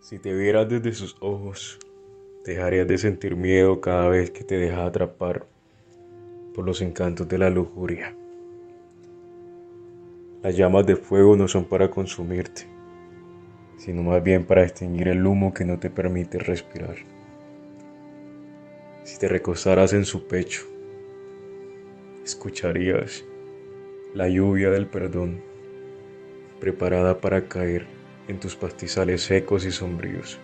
Si te vieras desde sus ojos, dejarías de sentir miedo cada vez que te dejas atrapar por los encantos de la lujuria. Las llamas de fuego no son para consumirte, sino más bien para extinguir el humo que no te permite respirar. Si te recostaras en su pecho, escucharías la lluvia del perdón preparada para caer en tus pastizales secos y sombríos.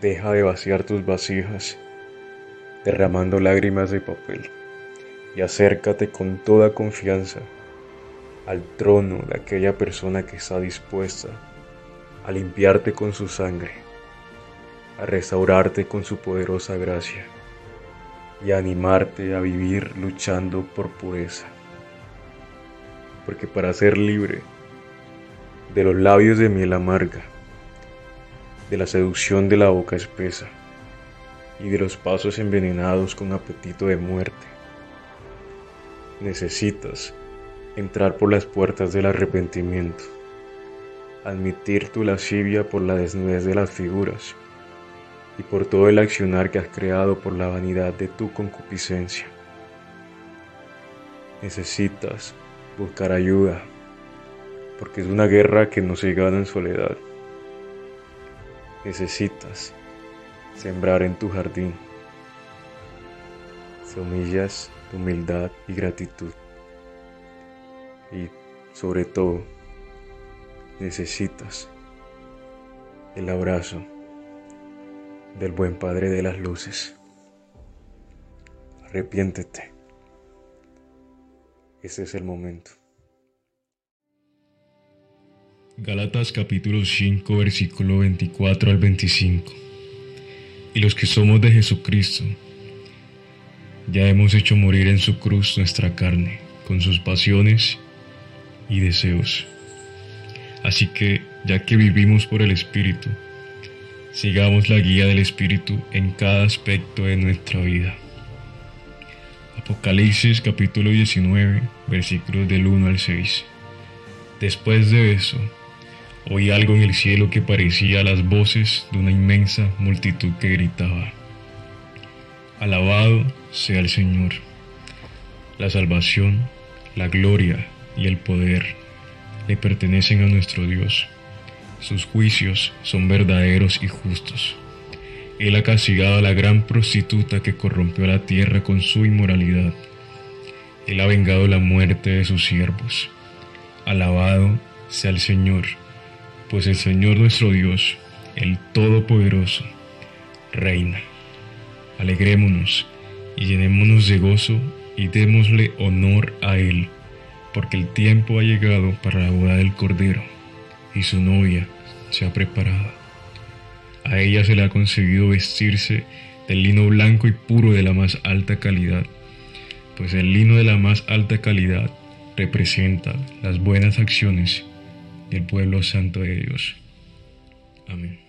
Deja de vaciar tus vasijas, derramando lágrimas de papel, y acércate con toda confianza al trono de aquella persona que está dispuesta a limpiarte con su sangre, a restaurarte con su poderosa gracia y a animarte a vivir luchando por pureza. Porque para ser libre de los labios de miel amarga, de la seducción de la boca espesa y de los pasos envenenados con apetito de muerte, necesitas entrar por las puertas del arrepentimiento, admitir tu lascivia por la desnudez de las figuras y por todo el accionar que has creado por la vanidad de tu concupiscencia. Necesitas buscar ayuda, porque es una guerra que no se gana en soledad. Necesitas sembrar en tu jardín semillas de humildad y gratitud. Y sobre todo, necesitas el abrazo del buen Padre de las Luces. Arrepiéntete. Ese es el momento. Galatas capítulo 5 versículo 24 al 25. Y los que somos de Jesucristo, ya hemos hecho morir en su cruz nuestra carne, con sus pasiones y deseos. Así que, ya que vivimos por el Espíritu, sigamos la guía del Espíritu en cada aspecto de nuestra vida. Apocalipsis capítulo 19, versículos del 1 al 6. Después de eso, oí algo en el cielo que parecía las voces de una inmensa multitud que gritaba, Alabado sea el Señor, la salvación, la gloria y el poder le pertenecen a nuestro Dios. Sus juicios son verdaderos y justos. Él ha castigado a la gran prostituta que corrompió la tierra con su inmoralidad. Él ha vengado la muerte de sus siervos. Alabado sea el Señor, pues el Señor nuestro Dios, el Todopoderoso, reina. Alegrémonos y llenémonos de gozo y démosle honor a Él porque el tiempo ha llegado para la boda del Cordero, y su novia se ha preparado. A ella se le ha conseguido vestirse del lino blanco y puro de la más alta calidad, pues el lino de la más alta calidad representa las buenas acciones del pueblo santo de Dios. Amén.